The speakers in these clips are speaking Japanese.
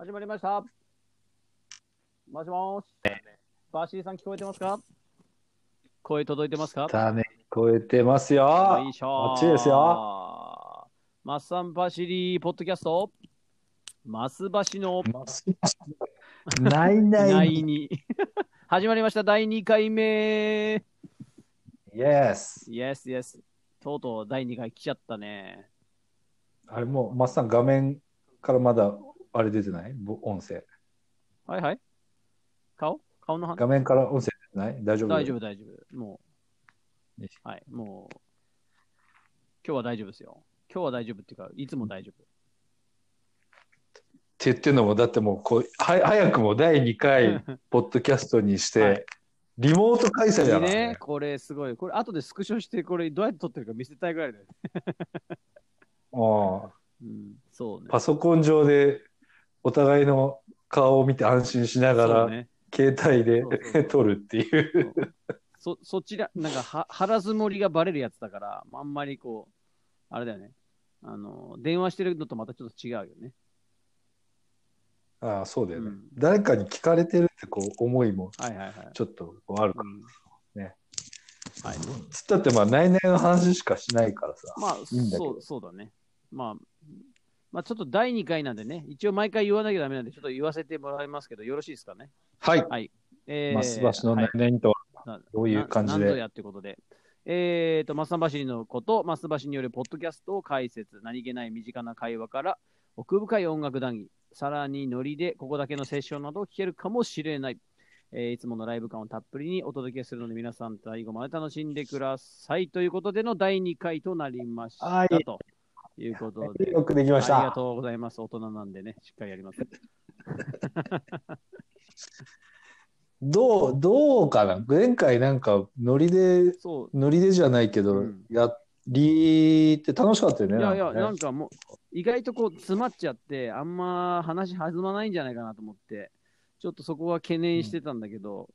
始まりました。もしもーし。バーシーさん聞こえてますか？声届いてますか？だね、聞こえてますよ。よいしょこっちですよ。マッサンバシリーポッドキャスト、マスバシの？ますないない。第2。始まりました、第2回目。Yes。Yes, yes. とうとう第2回来ちゃったね。あれもう、マッサン画面からまだあれ出てない？ぼ音声。はいはい。顔？顔の話？画面から音声出てない？大丈夫？大丈夫、大丈夫。もうはい、もう、今日は大丈夫ですよ。今日は大丈夫っていうか、いつも大丈夫。って言ってんのも、だってもうこう、は早くも第2回、ポッドキャストにして、はいリモート開催だからねね、これすごい。これ、後でスクショして、これどうやって撮ってるか見せたいぐらいだよね。ああうん、そうね。パソコン上でお互いの顔を見て安心しながら、ね、携帯で 撮るっていう。そそちら、なんかは腹積もりがバレるやつだから、あんまりこう、あれだよね。あの、電話してるのとまたちょっと違うよね。ああ、そうだよね、うん誰かに聞かれてるってこう思いもはいはいはい。ちょっとこうあるかうんね。はい。ら。つったってまあ、内々の話しかしないからさ。まあ、いいそう、そうだね。まあ、まあ、ちょっと第2回なんでね、一応毎回言わなきゃダメなんで、ちょっと言わせてもらいますけど、よろしいですかね？はい。はい。えマスバシのはい内々とはなどういう感じで？ななんぞやってことで。えーと、マスバシのこと、マスバシによるポッドキャストを解説、何気ない身近な会話から、奥深い音楽談義、さらにノリでここだけのセッションなどを聞けるかもしれない。えーいつものライブ感をたっぷりにお届けするので、皆さん最後まで楽しんでください。ということでの第2回となりました。はいということで。よくできました。ありがとうございます。大人なんでね、しっかりやります。どう、どうかな？前回なんかノリで。ノリでじゃないけど、うんやりって楽しかったよね。いやいや、なんかもう、意外とこう、詰まっちゃって、あんま話弾まないんじゃないかなと思って、ちょっとそこは懸念してたんだけど、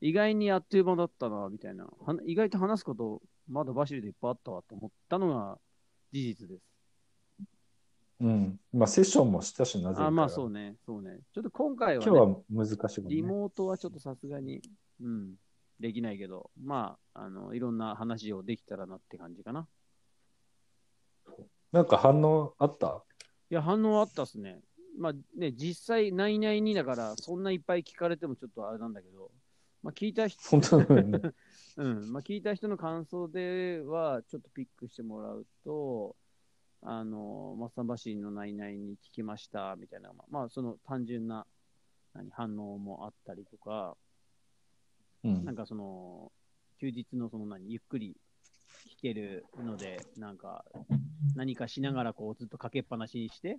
意外にあっという間だったな、みたいな。は意外と話すこと、まだバシリでいっぱいあったわと思ったのが事実です。うん。まあ、セッションもしたしな、前回はあ、まあそうね、そうね。ちょっと今回は、ね、今日は難しいね。リモートはちょっとさすがに、うん、できないけど、まあ、あの、いろんな話をできたらなって感じかな。なんか反応あった？いや、反応あったっすね。まあね、実際、内々にだから、そんないっぱい聞かれてもちょっとあれなんだけど、まあ聞いた人、本当ね。うん、まあ聞いた人の感想では、ちょっとピックしてもらうと、あの、マッサンバシーの内々に聞きました、みたいな、まあ、まあその単純な何反応もあったりとか、うんなんかその、休日のその何、ゆっくり聞けるので、なんか、何かしながらこうずっとかけっぱなしにして、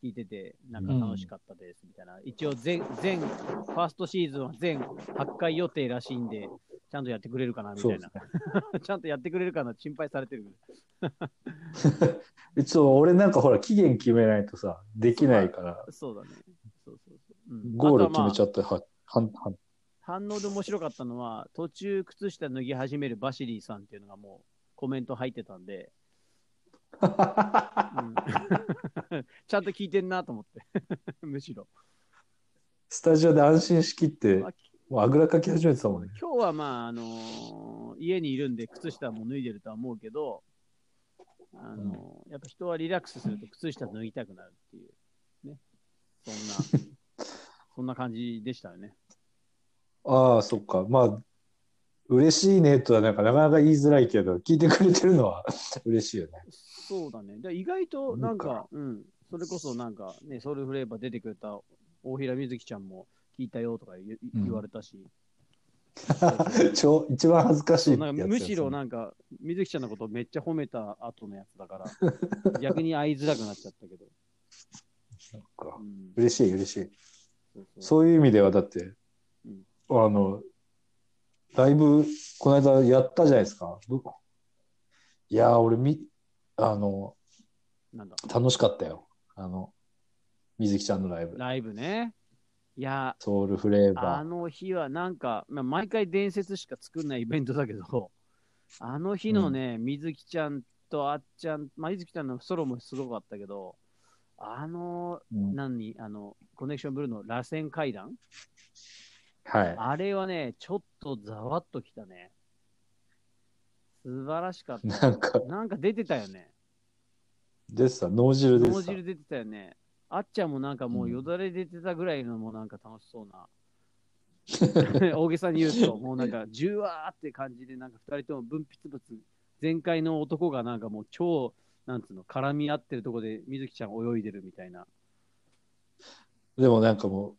聞いてて、なんか楽しかったです、みたいな。一応全、全、ファーストシーズンは全8回予定らしいんで、ちゃんとやってくれるかな、みたいな。ちゃんとやってくれるかな、心配されてる。一応俺なんかほら期限決めないとさできないから そうだね。そうそうそう。うん、ゴール決めちゃってははんはん反応で面白かったのは、途中靴下脱ぎ始めるバシリーさんっていうのがもうコメント入ってたんで、うんちゃんと聞いてんなと思って、むしろ。スタジオで安心しきってまあもうあぐらかき始めてたもんね今日はまあ、あのー家にいるんで靴下も脱いでるとは思うけど、あのーやっぱ人はリラックスすると靴下脱ぎたくなるっていう、ね。そんな、そんな感じでしたよね。ああそっかまあ嬉しいねとはなんかなかなか言いづらいけど聞いてくれてるのは 嬉しいよねそうだね。で意外となんか、うん、それこそなんかね、ソウルフレーバー出てくれた大平瑞希ちゃんも聞いたよとか言,、われたし、超一番恥ずかしいなんかむしろななんか、瑞希ちゃんのことめっちゃ褒めた後のやつだから、逆に会いづらくなっちゃったけど。うん、嬉しい嬉しい。そうそう。そういう意味ではだって、うん。あのだいぶこの間やったじゃないですか。どいやー俺みあのなんだ、楽しかったよ。あの水木ちゃんのライブ。ライブね。いや、ソウルフレーバーあの日はなんか、まあ、毎回伝説しか作んないイベントだけど、あの日のね、水木ちゃんとあっちゃん、まあ、水木ちゃんのソロもすごかったけど、あの、うん何、あの、コネクションブルーの螺旋階段？はい。あれはね、ちょっとざわっときたね。素晴らしかった。なんか、なんか出てたよね。でさ、脳汁でさ。脳汁出てたよね。あっちゃんもなんかもうよだれ出てたぐらいのもなんか楽しそうな。大げさに言うと、もうなんか、じゅわーって感じで、なんか二人とも分泌物、全開の男がなんかもう超、なんつうの、絡み合ってるとこで、水木ちゃん泳いでるみたいな。でもなんかも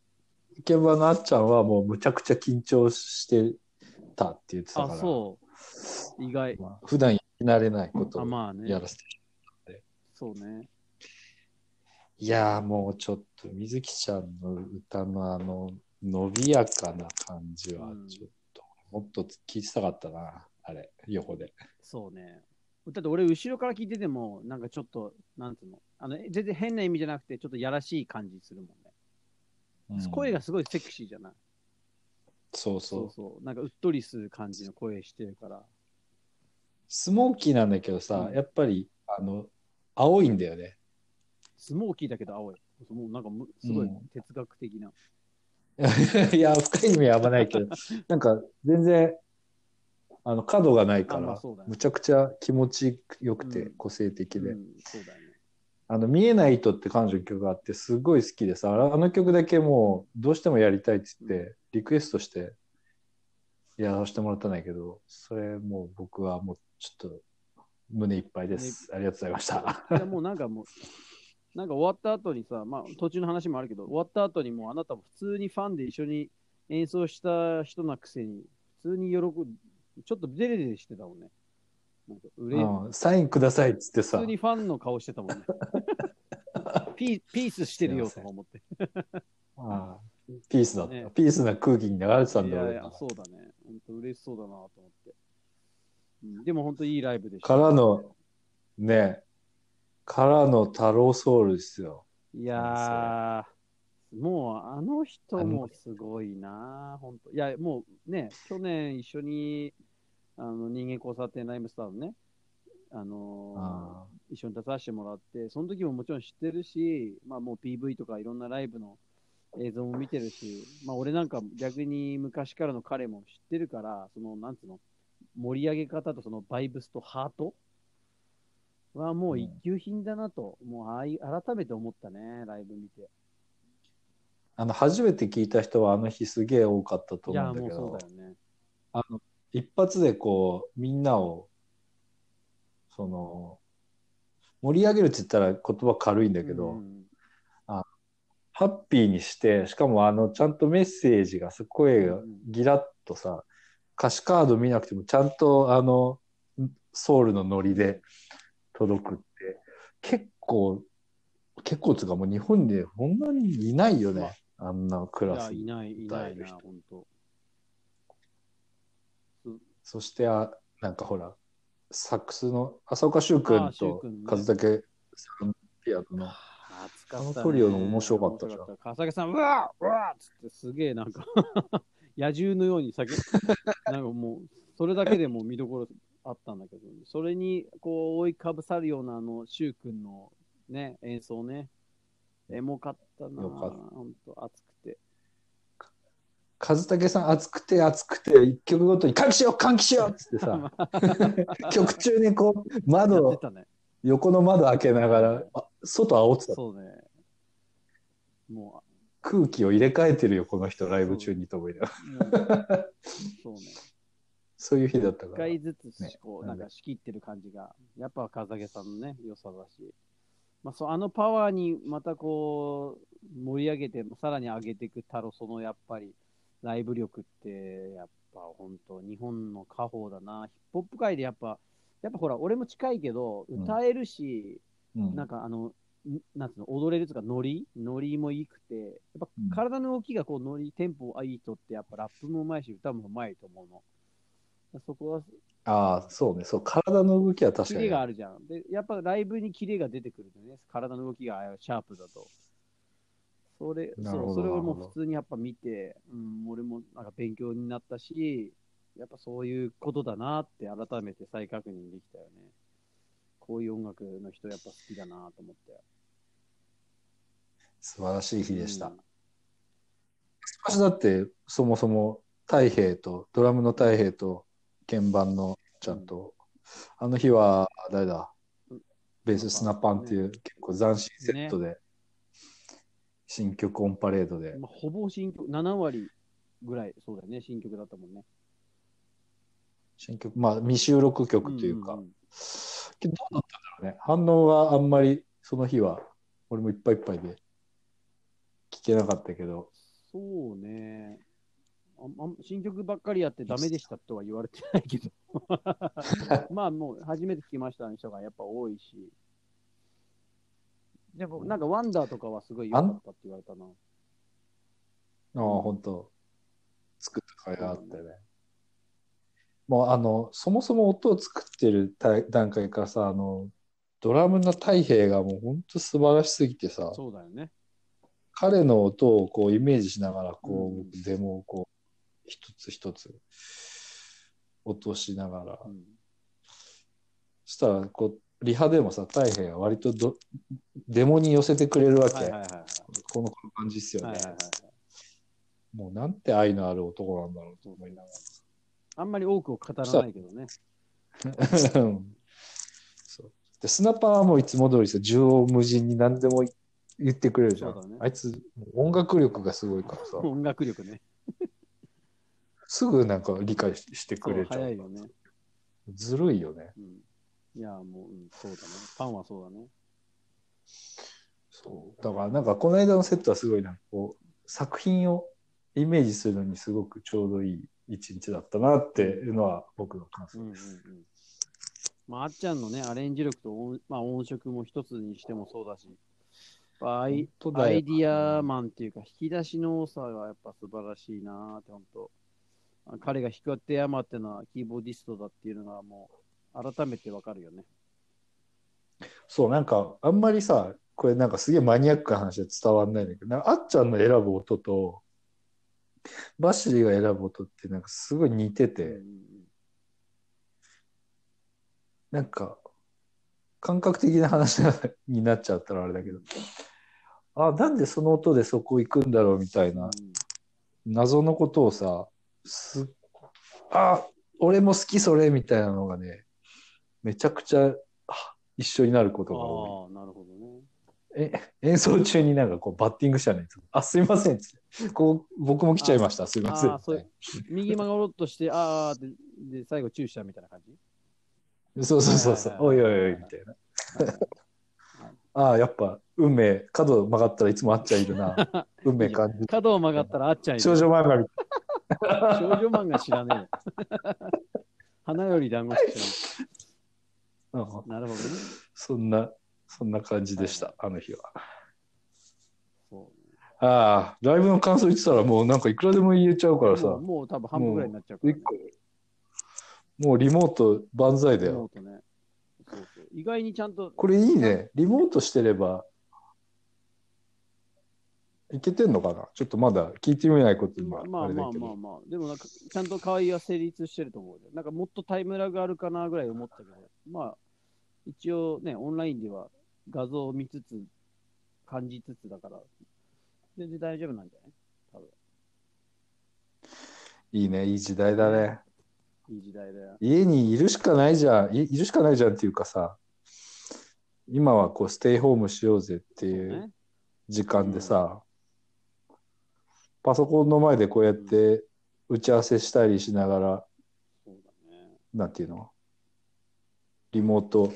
う、現場のあっちゃんはもうむちゃくちゃ緊張してたって言ってたから。あ、そう。意外。まあ普段やり慣れないことあ、をまあねや。らせて。そうね。いやーもうちょっと水木ちゃんの歌のあの伸びやかな感じはうんちょっと、もっと聞いてたかったな、あれ、横で。そうね。だって俺、後ろから聞いてても、なんかちょっと、なんつうの、あの全然変な意味じゃなくて、ちょっとやらしい感じするもんね。うん声がすごいセクシーじゃないそうそうそうそう。なんかうっとりする感じの声してるから。スモーキーなんだけどさ、うんやっぱりあの青いんだよね。スモーキーだけど青い。もうなんかむすごいうん。哲学的な。いや、深い意味はあんまないけど、なんか全然あの角がないから、ね。むちゃくちゃ気持ちよくてうん。個性的で、うん、そうだよね。あの見えない糸って彼女の曲があってすごい好きでさあの曲だけもうどうしてもやりたいっつってリクエストしてやらせてもらったんだけどそれもう僕はもうちょっと胸いっぱいです、ありがとうございました。いやもうなんかもう、なんか終わった後にさ、まあ途中の話もあるけど、終わった後にもうあなたも普通にファンで一緒に演奏した人なくせに、普通に喜ぶ、ちょっとデレデレしてたもんね。なんかうれうんサインくださいっつって普さ通にファンの顔してたもんね。ピーピースしてるよとか思って。ああピースだった、ねピースな空気に流れてたんいだ俺やいや、そうだね。本当嬉しそうだなと思って。うん、でも本当いいライブでした。からのねからの太郎ソウルですよいやー、もうあの人もすごいな、本当。いや、もうね、去年一緒にあの人間交差点ライムスターのね、あのーあ一緒に出させてもらって、その時ももちろん知ってるし、まあもう PV とかいろんなライブの映像も見てるし、まあ俺なんか逆に昔からの彼も知ってるから、その、なんつうの、盛り上げ方とそのバイブスとハートはもう一級品だなと、もうああい改めて思ったね、ライブ見て。あの初めて聞いた人はあの日すげえ多かったと思うんだけどね。あの一発でこうみんなをその盛り上げるって言ったら言葉軽いんだけど、うんハッピーにしてしかもあのちゃんとメッセージがさ声がうんギラッとさ歌詞カード見なくてもちゃんとあのソウルのノリで届くって結構結構つうかもう日本でこんなにいないよね、あ。んなクラスいない、いないな、本当。そしてあなんかほらサックスの浅岡修君と和武さんピアノの。あのトリオの面白かったじゃん。面白かった。笠木さん、うわーうわーっつってすげえなんか 野獣のように叫なんかもう、それだけでもう見どころあったんだけど、それにこう覆いかぶさるようなあの、シュウ君のね、演奏ね。エモかったなよかった本当熱くて。和武さん熱くて熱くて一曲ごとに「換気しよう換気しよう!」っつってさ 曲中にこう窓たね。横の窓開けながらあ外煽ってたそうね。も空気を入れ替えてるよこの人ライブ中にと思いながらそうね。そういう日だった一から。回ずつねこう、なんんか仕切ってる感じが、やっぱ風毛さんのね、良さだし、まあ、そうあのパワーにまたこう、盛り上げて、さらに上げていく太郎、そのやっぱり、ライブ力って、やっぱ本当、日本の家宝だな。ヒップホップ界でやっぱ、やっぱほら、俺も近いけど、うん歌えるし、うん。なんかあの、んなんつうの、踊れるとか、ノリ？ノリもいいくて、やっぱうん。体の動きがこう、ノリ、テンポがいい人って、やっぱラップもうまいし、歌もうまいと思うの。そこは、ああそうねそう体の動きは確キかにレがあるじゃん。で、やっぱライブにキレが出てくるんだよね。体の動きがシャープだと。それ、なるほどそうそれをもう普通にやっぱ見て、うん、俺もなんか勉強になったし、やっぱそういうことだなって改めて再確認できたよね。こういう音楽の人やっぱ好きだなと思って。素晴らしい日でした。うん私だってそもそも太平とドラムの太平と鍵盤のちゃんと、あの日は誰だ？ベーススナパンっていう結構斬新セットで、新曲オンパレードで、まあ、ほぼ新曲、7割ぐらい、そうだよね、新曲だったもんね。新曲まあ未収録曲というか、んんん。けどどうだったんだろうね。反応はあんまりその日は俺もいっぱいいっぱいで聞けなかったけど。そうね新曲ばっかりやってダメでしたとは言われてないけど。まあもう初めて聞きましたの人がやっぱ多いし。でもなんかワンダーとかはすごい良かったって言われたな。ああ、本当作った甲斐があったよね。もうあの、そもそも音を作ってるた段階からさ、あの、ドラムの太平がもう本当素晴らしすぎてさ、そうだよね。彼の音をこうイメージしながら、こうんう、デモをこう、一つ一つ落としながら、うんそしたら、こう、リハでもさ、太平が割とどデモに寄せてくれるわけ。はいはいはいはい。このこの感じっすよね。はいはいはいはい。もうなんて愛のある男なんだろうと思いながら。あんまり多くを語らないけどね。う んそうでスナッパーはもういつも通りさ縦横無尽に何でも言ってくれるじゃん、ねあいつ音楽力がすごいからさ 音楽力ね。すぐなんか理解ししてくれちゃう早いよね。ずるいよねうん。いや、もう、うん、そうだね。ファンはそうだね。そうだからなんかこの間のセットはすごいなんかこう作品をイメージするのにすごくちょうどいい一日だったなっていうのは僕の感うんうんうん想です、。まあ、あっちゃんのね、アレンジ力と音,、まあ、音色も一つにしてもそうだし、アイアイディアマンっていうか、引き出しの多さがやっぱ素晴らしいなって、本当。あ彼が弾く手山っていうのはキーボーディストだっていうのがもう改めてわかるよね。そうなんかあんまりさこれなんかすげえマニアックな話で伝わんないんだけどあっちゃんの選ぶ音とバッシリーが選ぶ音ってなんかすごい似てて、うんうんなんか感覚的な話になっちゃったらあれだけどあなんでその音でそこ行くんだろうみたいな謎のことをさすあ俺も好きそれみたいなのがねめちゃくちゃあ一緒になることが多い。ああ、なるほどね。え演奏中になんかこうバッティングしたのにあすいませんこう僕も来ちゃいました。すいません右曲がろうとして、あーって、で、最後チューしたみたいな感じ？そうそうそうそう。おいおいおいみたいな。ああやっぱ運命。角曲がったらいつもあっちゃいるな。運命感じ角を曲がったらあっちゃんいる。少女漫画み少女漫画知らねえよ。花より団子し知らん。なるほどね。そんなそんな感じでした、はい。あの日は。そう。ああライブの感想言ってたらもうなんかいくらでも言えちゃうからさ。もうもう多分半分ぐらいになっちゃうから、ね。もうリモート万歳だリよモートね。そうそう。意外にちゃんと、これいいね。リモートしてればいけてんのかな？ちょっとまだ聞いてみないこと今まあまあまあまあ、でもなんか、ちゃんと可愛いは成立してると思うよ。なんかもっとタイムラグあるかなぐらい思ったけど、まあ、一応ね、オンラインでは画像を見つつ、感じつつだから、全然大丈夫なんじゃない？多分。いいね。いい時代だね。いい時代だよ。家にいるしかないじゃん。いいるしかないじゃんっていうかさ。今はこうステイホームしようぜっていうね。時間でさ、パソコンの前でこうやって打ち合わせしたりしながらそうだね。なんていうの？リモート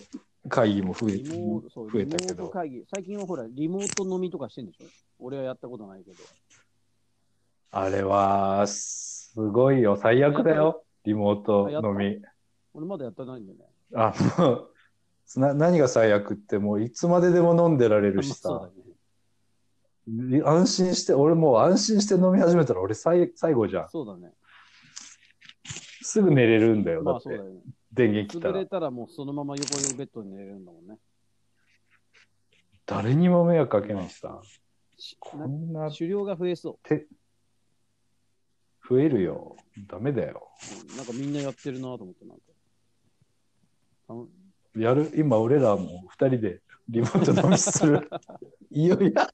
会議も増えリモート、そう、増えたけど会議。最近はほら、リモート飲みとかしてんでしょ？俺はやったことないけど。あれはすごいよ最悪だよリモート飲み俺まだやってないんだよね。あのな何が最悪ってもういつまででも飲んでられるしまあさそうだね。安心して俺もう安心して飲み始めたら俺最最後じゃんそうだね。すぐ寝れるんだよだってまあそうだよね。電源切ったら潰れたらもうそのまま横にベッドに寝れるんだもんね。誰にも迷惑かけないしさしこんな狩猟が増えそ手増えるよダメだよう。うんなんかみんなやってるなと思って、なんか。あのやる今俺らも二人でリモート飲みするいよいや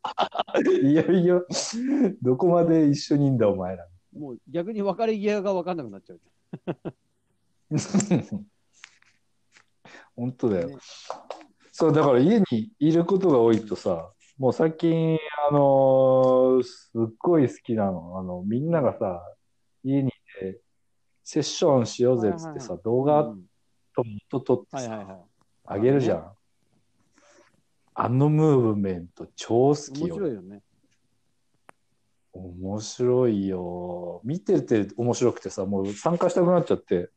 いよいよ、どこまで一緒にいんだ、お前ら。もう逆に別れ際が分かんなくなっちゃう 本当だよ。ねそう、だから家にいることが多いとさ、もう最近、あのーすっごい好きなの。あの、みんながさ、家にいて、セッションしようぜっつってさ、動画うんと音撮ってさ、はいはいはい。あげるじゃん。あのムーブメント超好き面よ。白いよね。面白いよ。見てて面白くてさ、もう参加したくなっちゃって、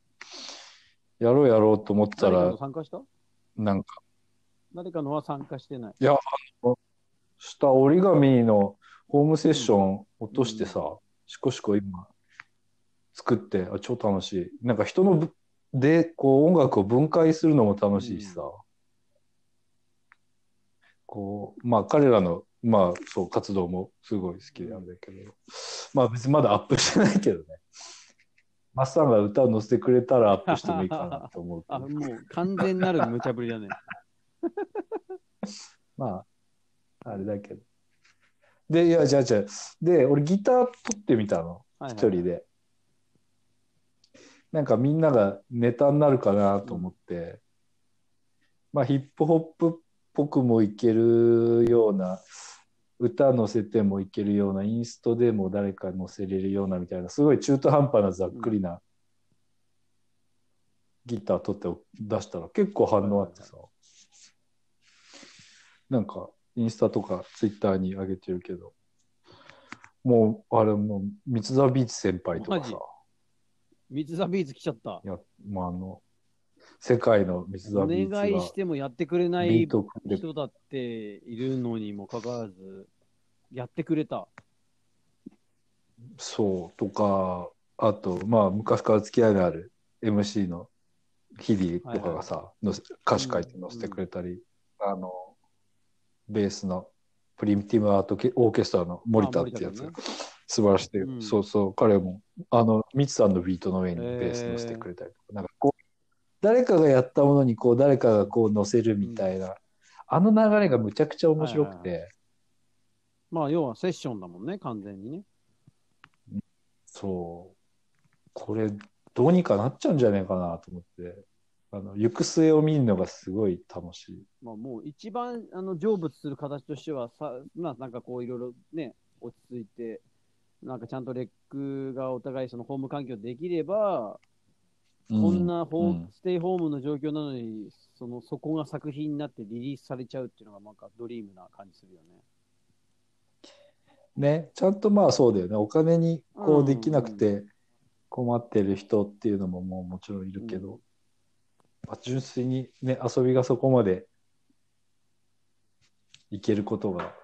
やろうやろうと思ってたら誰かの、参加した？なんか、誰かのは参加してない。した折り紙のホームセッション落としてさ、しこしこ今作って、あ、超楽しい。なんか人のぶで、こう音楽を分解するのも楽しいしさ、こう、まあ彼らの、まあそう、活動もすごい好きなんだけど、まあ別にまだアップしてないけどね。マッサンが歌を載せてくれたらアップしてもいいかなと思うけ あ、ど。もう完全なる無茶ぶりだね。まあ、あれだけど。で、いや、じゃあじゃあで、俺ギター取ってみたの。はいはい一人で。なんかみんながネタになるかなと思って、まあヒップホップっぽくもいけるような、歌載せてもいけるような、インストでも誰か載せれるようなみたいな、すごい中途半端なざっくりなギター取って出したら結構反応あってさ、なんかインスタとかツイッターに上げてるけど、もう、あれもう、三沢ビーチ先輩とかさ、三つザビーズ来ちゃった。いや、まあ、あの、世界の三お沢ビーチが願いしてもやってくれない人だっているのにもかかわらず、やってくれた。そう、とか、あと、まあ、昔から付き合いのある MC の日々とかがさ、のせ歌詞書いて載せてくれたり、あの、ベースのプリミティブアートケオーケストラの森田ってやつ、ね。素晴らしい、うん。そうそう、彼も、あの、ミツさんのビートの上にベース乗せてくれたりとか、なんかこう、誰かがやったものにこう、誰かがこう乗せるみたいな、あの流れがむちゃくちゃ面白くて、はいまあ、要はセッションだもんね、完全にね。そう、これ、どうにかなっちゃうんじゃないかなと思って、あの、行く末を見るのがすごい楽しい。まあ、もう一番あの成仏する形としてはさ、まあ、なんかこういろいろね、落ち着いて、なんかちゃんとレックがお互いそのホーム環境できれば、こんなホー、うんステイホームの状況なのに、そのそこが作品になってリリースされちゃうっていうのがなんかドリームな感じするよね。ね、ちゃんとまあそうだよね。お金にこううんできなくて困ってる人っていうのももうもちろんいるけど、まあ純粋にね、遊びがそこまでいけることが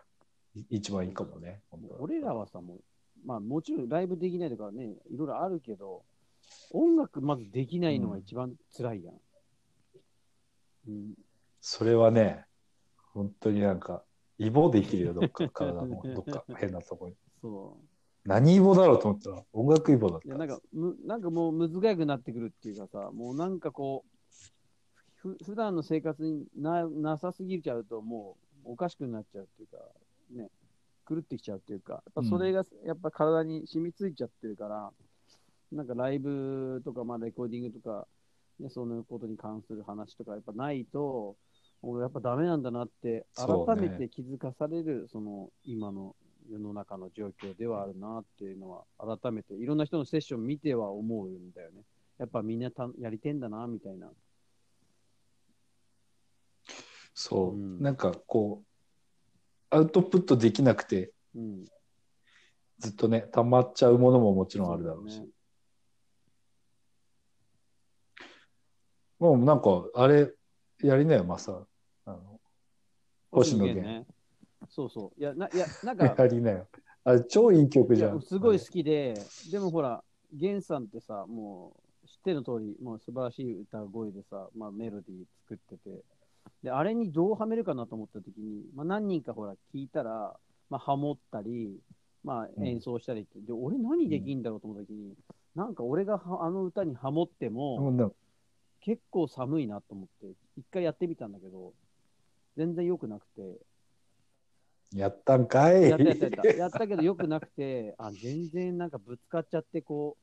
い一番いいかもね。俺らはさ、もう、まあもちろんライブできないとかね、いろいろあるけど、音楽まずできないのが一番辛いやん。うん、それはね、本当になんか、イボできるよ、どっか、体のどっか。変なとこに。そう。何イボだろうと思ったら、音楽イボだったいやなんかむなんかもう難しくなってくるっていうかさ、もうなんかこう、ふ普段の生活にななさすぎちゃうと、もうおかしくなっちゃうっていうか、ね、狂ってきちゃうっていうか、やっぱそれがやっぱ体に染みついちゃってるから、なんかライブとか、まあ、レコーディングとか、ね、そのことに関する話とかやっぱないと、俺やっぱダメなんだなって、改めて気づかされる、その今の世の中の状況ではあるなっていうのは、改めていろんな人のセッション見ては思うんだよね。やっぱみんなたやりてんだなみたいな。そう、うんなんかこう、アウトプットできなくて、うん。ずっとね、溜まっちゃうものももちろんあるだろうし。そうだねもうなんか、あれ、やりなよ、マサ。あの、星野源。ね。そうそう。いや、ないやなんか、やりなよ。あれ、超いい曲いじゃん。やすごい好きで、でもほら、源さんってさ、もう知ってる通り、もう素晴らしい歌声でさ、まあ、メロディー作ってて、で、あれにどうはめるかなと思った時に、まあ、何人かほら聞いたら、まあ、ハモったり、まあ、うん演奏したりって、で、俺何できんだろうと思った時に、なんか俺がはあの歌にハモっても、もうな結構寒いなと思って、一回やってみたんだけど、全然良くなくて、やったんかい。やったやったやった。やったけどよくなくて、あ、全然なんかぶつかっちゃって、こ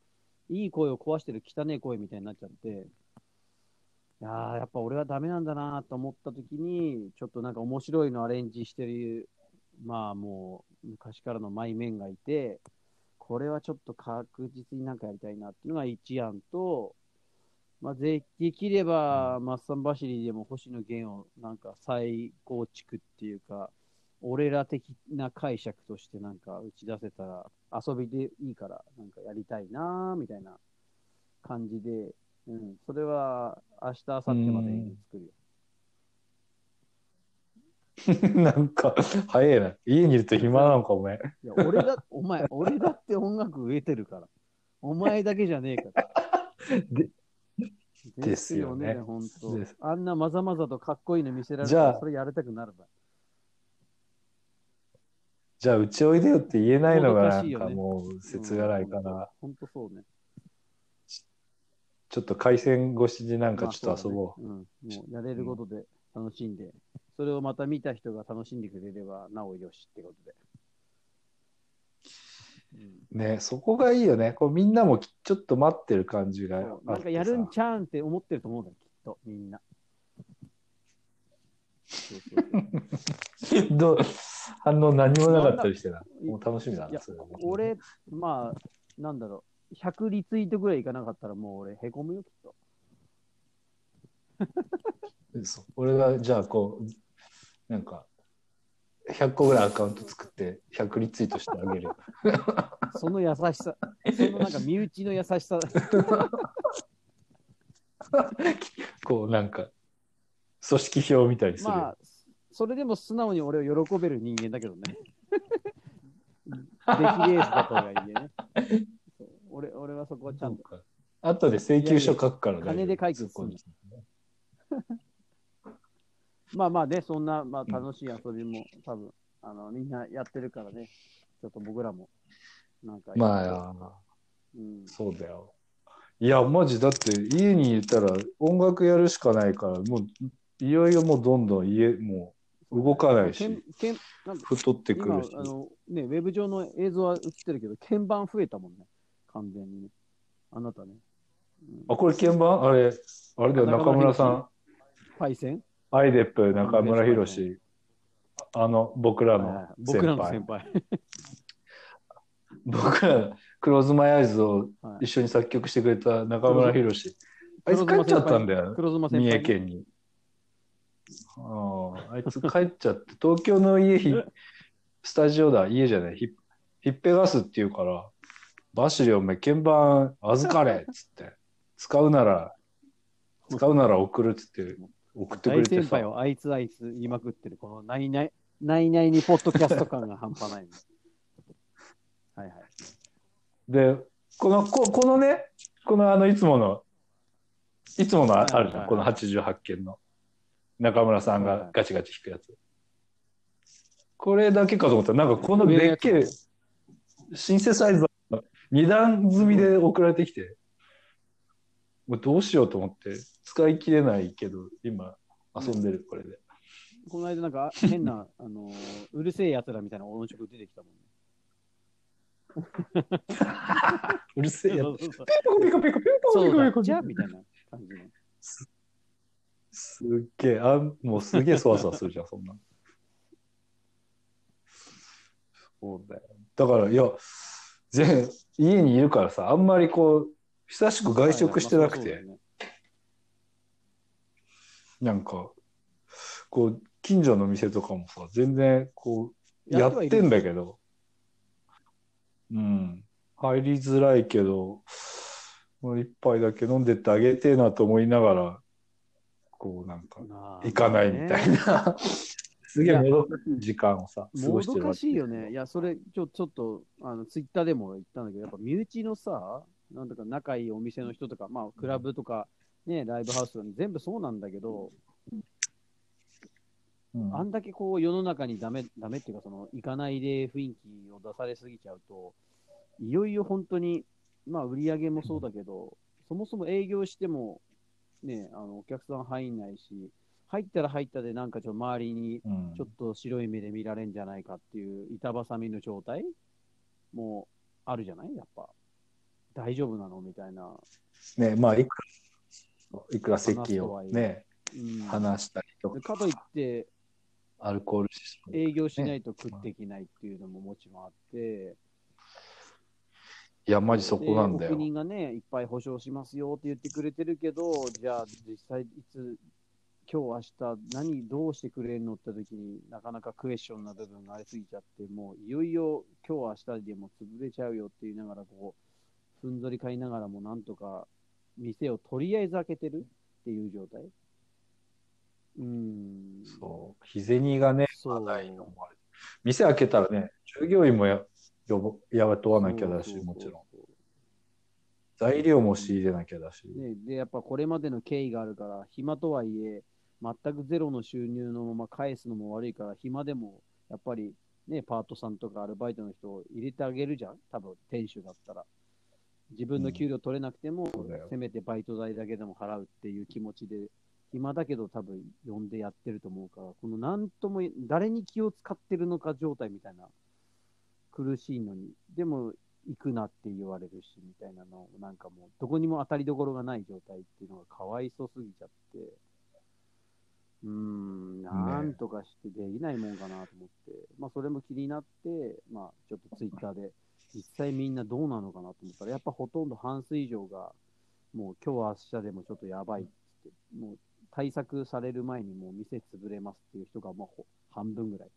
う、いい声を壊してる汚い声みたいになっちゃって、いやーやっぱ俺はダメなんだなと思った時に、ちょっとなんか面白いのアレンジしてる、まあもう昔からのマイメンがいて、これはちょっと確実になんかやりたいなっていうのが一案と、まあ、でできれば、マッサン走りでも星野源をなんか再構築っていうか、俺ら的な解釈としてなんか打ち出せたら、遊びでいいからなんかやりたいなみたいな感じで、うん、それは明日、明後日までに作るよ。なんか、早いな。家にいると暇なのか、お前。いや、俺だ、お前、俺だって音楽植えてるから。お前だけじゃねえから。で ですよね本当あんなまざまざとかっこいいの見せられたら、それやりたくなる。じゃあ、うちおいでよって言えないのが、なんかもう、切がないかな。本当そうね。ちょっと回線越しになんかちょっと遊ぼう。まあそうだねうん。もうやれることで楽しんで、それをまた見た人が楽しんでくれれば、なおよしってことで。うんね、そこがいいよね。こうみんなもきちょっと待ってる感じがなんかやるんちゃうんって思ってると思うんだよ、きっと、みんな。どう反応何もなかったりしてな。いもう楽しみだな。それね俺、まあ、なんだろう、100リツイートぐらいいかなかったら、もう俺、へこむよ、きっと。そう俺がじゃあこう、なんか、100個ぐらいアカウント作って、100リツイートしてあげるよ。その優しさ、そのなんか身内の優しさ、こうなんか、組織表みたいにするよ。まあ、それでも素直に俺を喜べる人間だけどね。出来レースだとはいえね。俺俺はそこはちゃんんか後で請求書書くから大丈夫金で解決するまあまあね、そんな、まあ、楽しい遊びも多分、あのみんなやってるからね、ちょっと僕らも、なんか、まあ、うん、そうだよ。いや、マジだって家にいたら音楽やるしかないから、もういよいよもうどんどん家、もう動かないし、けんなんか太ってく今るし。あの、ね、ウェブ上の映像は映ってるけど、鍵盤増えたもんね、完全にね。あなたね。うんあ、これ鍵盤？あれ、あれだよ、中村さん。パイセン？アイデップ、中村宏史。あの、僕らのはいはい僕らの先先輩。僕ら、クローズマイアイズをはい一緒に作曲してくれた中村宏史。あいつ帰っちゃったんだよ。三輩。重県に。あああいつ帰っちゃって、東京の家ひ、スタジオだ、家じゃない、ひひっぺがすって言うから、バシリお前鍵盤預かれっつって、使うなら、使うなら送るっつって送ってくれ大てさ先輩、をあいつあいつ言いまくってる、このないない、ないないにポッドキャスト感が半端ないの。はいはい。で、この、ここのね、このあの、いつもの、いつものあはいはいはいあるじゃん、この88件の。中村さんはいはいがガチガチ弾くやつ。これだけかと思ったら、なんかこのでっけえシンセサイザー二段積みで送られてきて、どうしようと思って、使い切れないけど、今遊んでる、これで。この間なんか変な、あのーうるせえやつらみたいな音色出てきたもんね。うるせえやそうそうそうピコピコピコピコピコピコピコじゃあみたいな感じの。すっげえ、あもうすげえそわそわするじゃん、そんな。そうだよ。だから、いや、全家にいるからさ、あんまりこう、久しく外食してなくて、なんか、こう、近所の店とかもさ、全然こう、ややってんだけど、うん、入りづらいけど、もう一杯だけ飲んでってあげてえなと思いながら、こう、なんか、行かないみたいな、すげえもどかしい時間をさ、過もごしてるわけどかしいよね。いや、それ、ちょちょっと、あのツイッターでも言ったんだけど、やっぱ身内のさ、なんだか仲いいお店の人とか、まあ、クラブとか、ね、ライブハウスとか全部そうなんだけど、うん。あんだけこう世の中にダメ、ダメっていうか、その行かないで雰囲気を出されすぎちゃうと、いよいよ本当に、まあ売り上げもそうだけど、そもそも営業しても、ね、あのお客さん入んないし、入ったら入ったで、なんかちょっと周りにうん。ちょっと白い目で見られんじゃないかっていう板挟みの状態もあるじゃない？やっぱ。大丈夫なの？みたいな。ね、まあ、いくら、いくら席をね、うん、話したりとか、でかといって、アルコールし営業しないと食っていけないっていうのももちろんあって、いや、マジそこなんだよ。で国。人がね、いっぱい保証しますよって言ってくれてるけど、じゃあ実際いつ、今日明日何どうしてくれんのって時になかなかクエスチョンな部分がありすぎちゃって、もういよいよ今日明日でも潰れちゃうよって言いながら、こう、ふんぞり返りながらもなんとか店をとりあえず開けてるっていう状態？うーん。そう。日銭がね、そうまないのもある。店開けたらね、従業員もや呼ぼ雇わなきゃだし、もちろん。材料も仕入れなきゃだし。ね、で、やっぱこれまでの経緯があるから、暇とはいえ、全くゼロの収入のまま返すのも悪いから、暇でも、やっぱり、ね、パートさんとかアルバイトの人を入れてあげるじゃん？多分、店主だったら。自分の給料取れなくても、せめてバイト代だけでも払うっていう気持ちで、暇だけど多分呼んでやってると思うから、このなんとも、誰に気を使ってるのか状態みたいな、苦しいのに、でも行くなって言われるし、みたいなのを、なんかもう、どこにも当たりどころがない状態っていうのがかわいそうすぎちゃって、うーん、なんとかしてできないもんかなと思って、まあ、それも気になって、まあ、ちょっとツイッターで、実際みんなどうなのかなと思ったら、やっぱほとんど半数以上が、もう今日明日でもちょっとやばいって、もう対策される前にもう店潰れますっていう人が、まあ、ほ半分ぐらい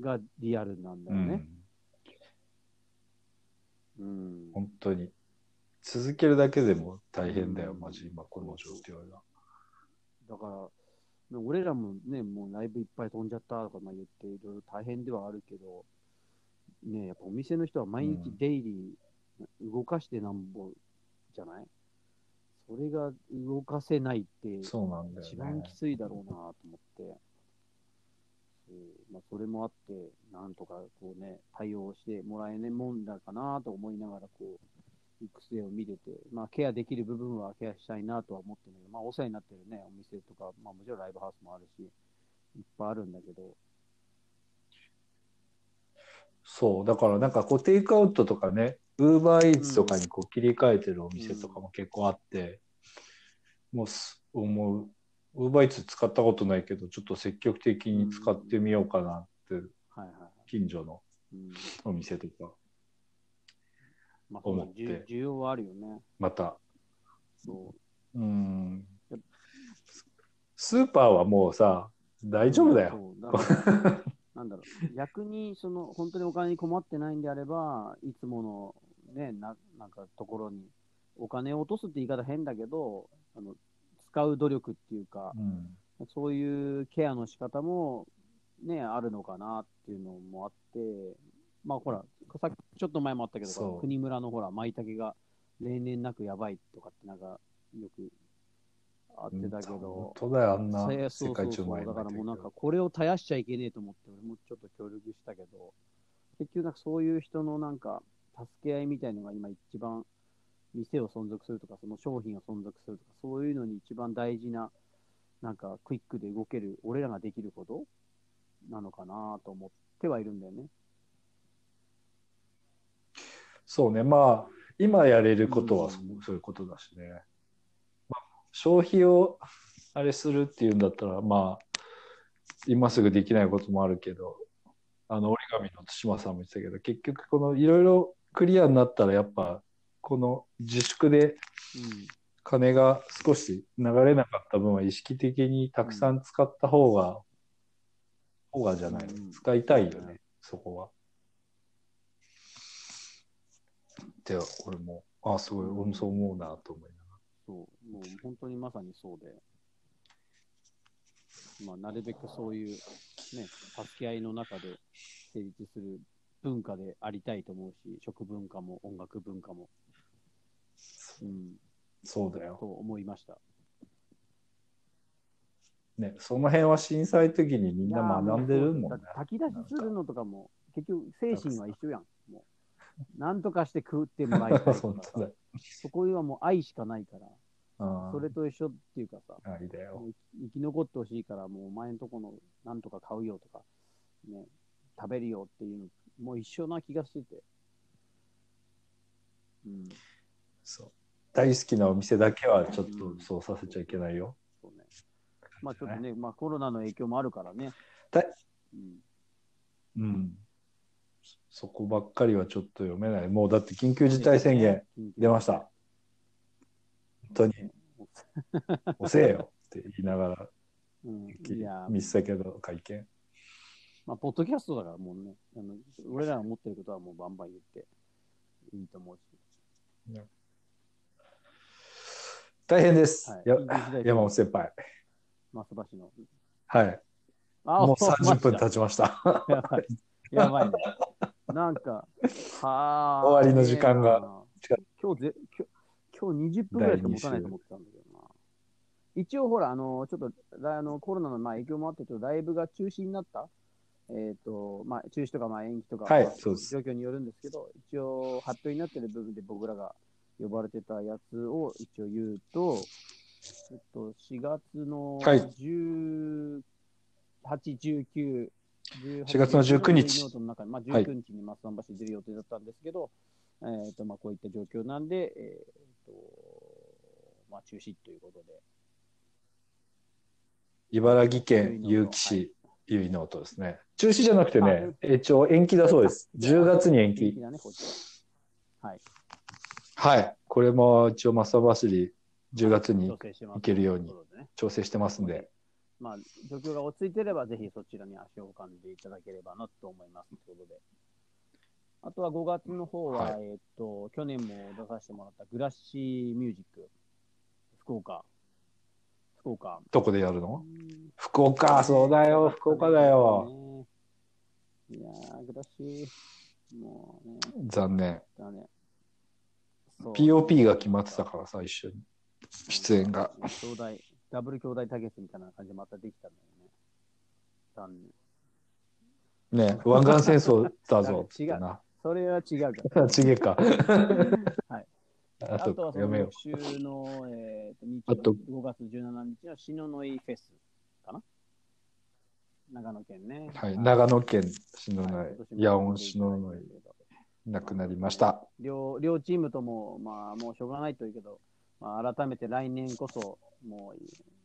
がリアルなんだうよね。ん。うん。本当に。続けるだけでも大変だよ、うんマジ、今この状況が。だから、ね俺らもね、もうライブいっぱい飛んじゃったとかまあ言って、いろいろ大変ではあるけど、ね、やっぱお店の人は毎日デイリー動かしてなんぼじゃない、それが動かせないって、そうなんだよね。一番き。ついだろうなと思って、そうまあ、それもあって、なんとかこうね、対応してもらえねえもんだかなと思いながら、こう、育成を見れて、まあ、ケアできる部分はケアしたいなとは思ってるけど、まあ、お世話になってるね、お店とか、まあ、もちろんライブハウスもあるし、いっぱいあるんだけど、そう、だからなんかこうテイクアウトとかね、ウーバーイーツとかにこう切り替えてるお店とかも結構あって、もうす思う、ウーバーイーツ使ったことないけど、ちょっっと積極的に使ってみようかなって、はいはいはい。近所のうん。お店とか、思って。需需要はあるよね。また、そう。うん、スーパーはもうさ、大丈夫だよ。なんだろう、逆にその本当にお金に困ってないんであれば、いつものね、ななんかところにお金を落とすって言い方変だけど、あの使う努力っていうか、うん。そういうケアの仕方もね、あるのかなっていうのもあって、まあほら、さっきちょっと前もあったけど国村のほら、舞茸が例年なくやばいとかってなんかよくあってたけ本ど、当だよ、あんな世界一うまいだからもうなんだかこれを絶やしちゃいけねえと思って、俺もちょっと協力したけど、結局なんかそういう人のなんか助け合いみたいのが今一番店を存続するとか、その商品を存続するとか、そういうのに一番大事な、なんかクイックで動ける、俺らができることなのかなと思ってはいるんだよね。そうね、まあ、今やれることはうん。そうそういうことだしね。まあ、消費をあれするっていうんだったら、まあ、今すぐできないこともあるけど、あの折り紙の対馬さんも言ってたけど、結局、このいろいろクリアになったら、やっぱ、この自粛で金が少し流れなかった分は意識的にたくさん使った方が、方がじゃない、うん使いたいよね、そこは。って俺もあすごい俺もそう思うなと思いながそう、もう本当にまさにそうで、まあ、なるべくそういう、ね、助け合いの中で成立する文化でありたいと思うし、食文化も音楽文化も、うん、そうだよ、と思いました。ね、その辺は震災の時にみんな学んでるもんね。炊き出しするのとかも、結局精神は一緒やん。もうなんとかして食ってもらいたい そこはもう愛しかないから。うんそれと一緒っていうかさ、ありだよ。生き残ってほしいから、もうお前んとこのなんとか買うよとか、ね、食べるよっていうの、もう一緒な気がしてて。うん、そう大好きなお店だけはちょっとそうさせちゃいけないよ。そうね。まあちょっとね、まあコロナの影響もあるからね。だうん、うん。そこばっかりはちょっと読めない。もうだって緊急事態宣言出ました。。本当に遅えよって言いながらうん、いや、見せたけど会見。まあ、ポッドキャストだからもうね、あの俺らが思ってることはもうバンバン言っていいと思うし。大変です。はい山本先輩。松橋の。はい。あもう30分経経ちました。やばい。やばいね。なんか、はあ。終わりの時間が。今日ぜ今日今日20分ぐらいしか持たないと思ってたんだけどな。一応ほら、あの、ちょっと、らあのコロナのまあ影響もあって、ちょっとライブが中止になった。えっ、と、まあ、中止とかまあ延期とか、はいまあそうです。状況によるんですけど、一応発表になってる部分で僕らが呼ばれてたやつを一応言うと、えっと、4月のはい。18、19、4月の19日。ノートの中に、まあ、はい。19日にマスバシ出る予定だったんですけど、えーとまあ、こういった状況なんで、えーとまあ、中止ということで。茨城県結城市結城ノートですね。中止じゃなくてね、一応延期だそうです。10月に延期。だね、ははい。はい。これも一応、松葉走り10月に行けるように調整してますんで、まあ、状況が落ち着いてれば、ぜひそちらに足を運んでいただければなと思います。ということで。あとは5月の方は、はえーっと、去年も出させてもらったグラッシーミュージック、福岡。福岡。どこでやるの？うん福岡、そうだよ、福岡だよ。ね。いやー、グラッシー、もうね、残念。だね。そう POP が決まってたからさ、一緒に。出演が。兄弟、ダブル兄弟対決みたいな感じでまたできたんだよね。残念。ね、湾岸戦争だぞって違うな。それは違うから。ちげえか。はい。ああとはと、やめよその翌週の、えー、と日あと5月17日の篠ノ井フェスかな？長野県ね。う。はい、長野県篠ノはい井、野音篠ノ井、亡くなりました。両両チームとも、まあ、もうしょうがないというけど、まあ、改めて来年こそ、も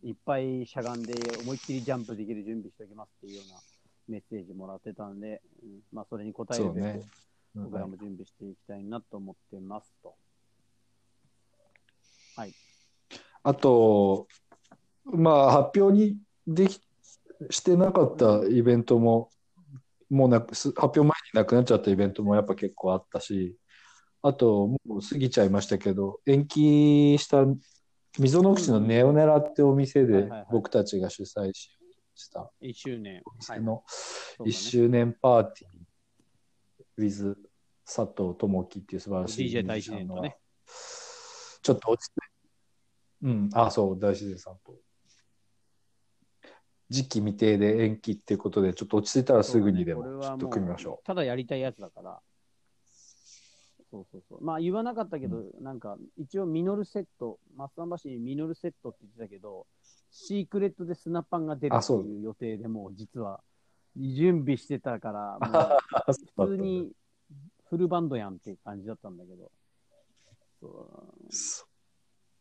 ういっぱいしゃがんで思いっきりジャンプできる準備しておきますっていうようなメッセージもらってたんで、うんまあ、それに応えるべく、ね。僕らも準備していきたいなと思ってますと。あと、まあ、発表にできしてなかったイベントも、もうなくす発表前になくなっちゃったイベントもやっぱ結構あったし、あと、もう過ぎちゃいましたけど、延期した溝の口のネオネラってお店ではいはいはい。僕たちが主催しした。1周年。のそうだね。1周年パーティー with 佐藤智樹っていう素晴らしい DJ 大自然とね。ちょっと落ちて、うん、あ、そう、大自然さんと。時期未定で延期っていうことで、ちょっと落ち着いたらすぐにでもちょっと組みましょただやりたいやつだから。そうそうそう。まあ言わなかったけど、なんか一応ミノルセット、松山橋にミノルセットって言ってたけど、シークレットで砂パンが出るっていう予定でもう実は準備してたから、普通にフルバンドやんっていう感じだったんだけど。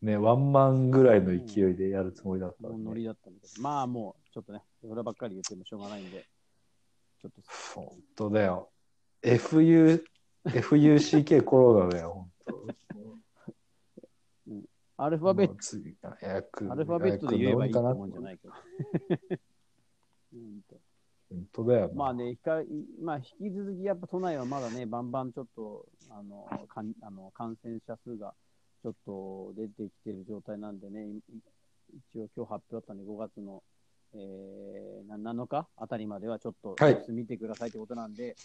ね、ワンマンぐらいの勢いでやるつもりだったのね。ノリだったんだけど、まあもうちょっとね、そればっかり言ってもしょうがないんで、ちょっと本当だよ。FU、FUCK コロナだよ、本アルフ当。ァベットアルファベットで言えばいいってもんじゃないけど。うんと本当だよな。まあね、ひかまあ、引き続きやっぱ都内はまだね、バンバンちょっとあのかんあの感染者数がちょっと出てきてる状態なんでね、い一応今日発表あったんで、5月の、えー、な7日あたりまではちょっと見てくださいってことなんで、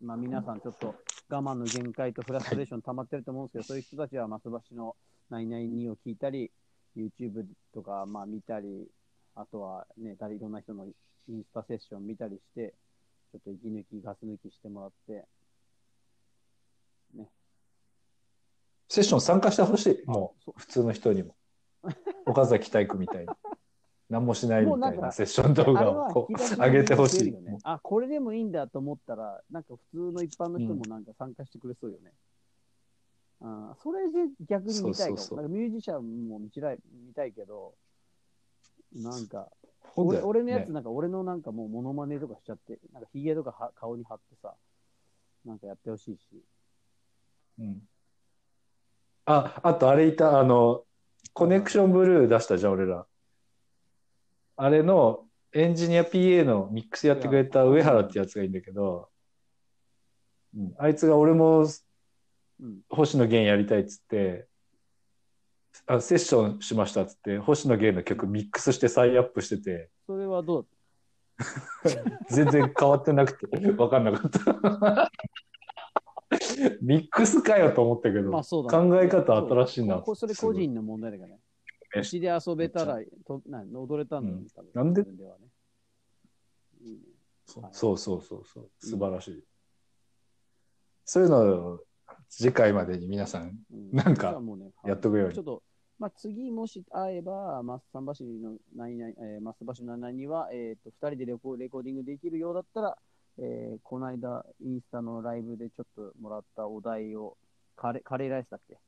まあ皆さんちょっと我慢の限界とフラストレーション溜まってると思うんですけど、そういう人たちは松橋のナイナイ2を聞いたり、YouTube とかまあ見たり、あとはね、誰いろんな人のインスタセッション見たりして、ちょっと息抜き、ガス抜きしてもらって、セッション参加してほしい。もそうう、普通の人にも。岡崎体育みたいに。何もしないみたいなセッション動画をこう上げてほしい。あ、これでもいいんだと思ったら、なんか普通の一般の人もなんか参加してくれそうよね。あーそれで逆に見たいかも。そうそうミュージシャンも見たい見たいけど、なんか、俺俺のやつねなんか俺のなんかもうモノマネとかしちゃって、なんかヒゲとかは顔に貼ってさ、なんかやってほしいし。うんあ、あとあれいた、あの、コネクションブルー出したじゃん、俺ら。あれのエンジニア PA のミックスやってくれた上原ってやつがいいんだけど、うんあいつが俺もうん。星野源やりたいっつって、あセッションしましたっつって、星野源の曲ミックスして再アップしてて、それはどう？全然変わってなくて分かんなかった。ミックスかよと思ったけど、まあそうだね考え方新しいな。こそれ個人の問題だからね。え口で遊べたらとな踊れたんだうんなんで？自分はね。いいね。はいそうそうそうそう、素晴らしい。そういうのを次回までに皆さんうん。なんかやっとくように。ちょっと、まあ、次もし会えば、マッサン橋の何々、えー、マッサン橋の何々は、えっ、と、二人でレコレコーディングできるようだったら、えー、この間、インスタのライブでちょっともらったお題を、カレー、カレーライスだっけ？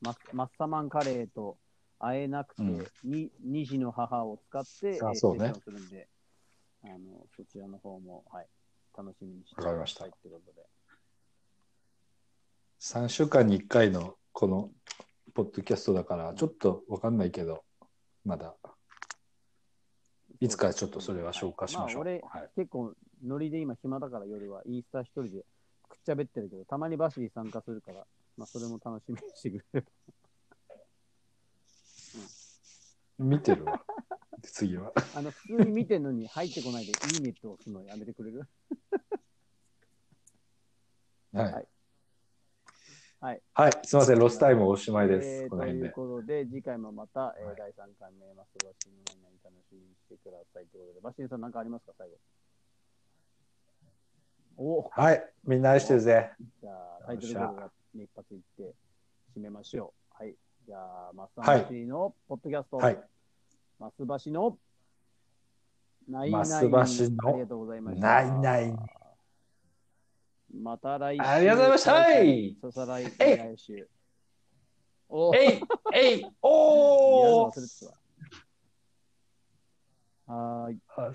マッマッサマンカレーと会えなくて、うん。に二児の母を使って、えーあそうねするんで、あの、そちらの方も、はい、楽しみにしてわかりました。くださいってことで。3週間に1回のこのポッドキャストだから、ちょっと分かんないけど、まだ、いつかちょっとそれは消化しましょう。はいまあ、はい俺、結構、ノリで今暇だから夜はインスタ一人でくっちゃべってるけど、たまにバシリ参加するから、まあ、それも楽しみにしてくれる。見てるわ。次は。あの、普通に見てんのに入ってこないで、いいねって押すのやめてくれる？はい。はいはい。はい。すみません。ロスタイムおしまいです。えーこの辺で。ということで、次回もまた、えーはい第3回目、マスバシの何々楽しみにしてくださいということで、バシリさん何かありますか、最後。おはい。みんな愛してるぜ。じゃあ、タイトルコールが一発いって締めましょう。はい。じゃあ、マスはいバシのポッドキャスト、はい。マスバシのないないマスバシのありがとうございました。ないないまた来週。ありがとうございましたささ来来週。おえいえい おーはーい。あ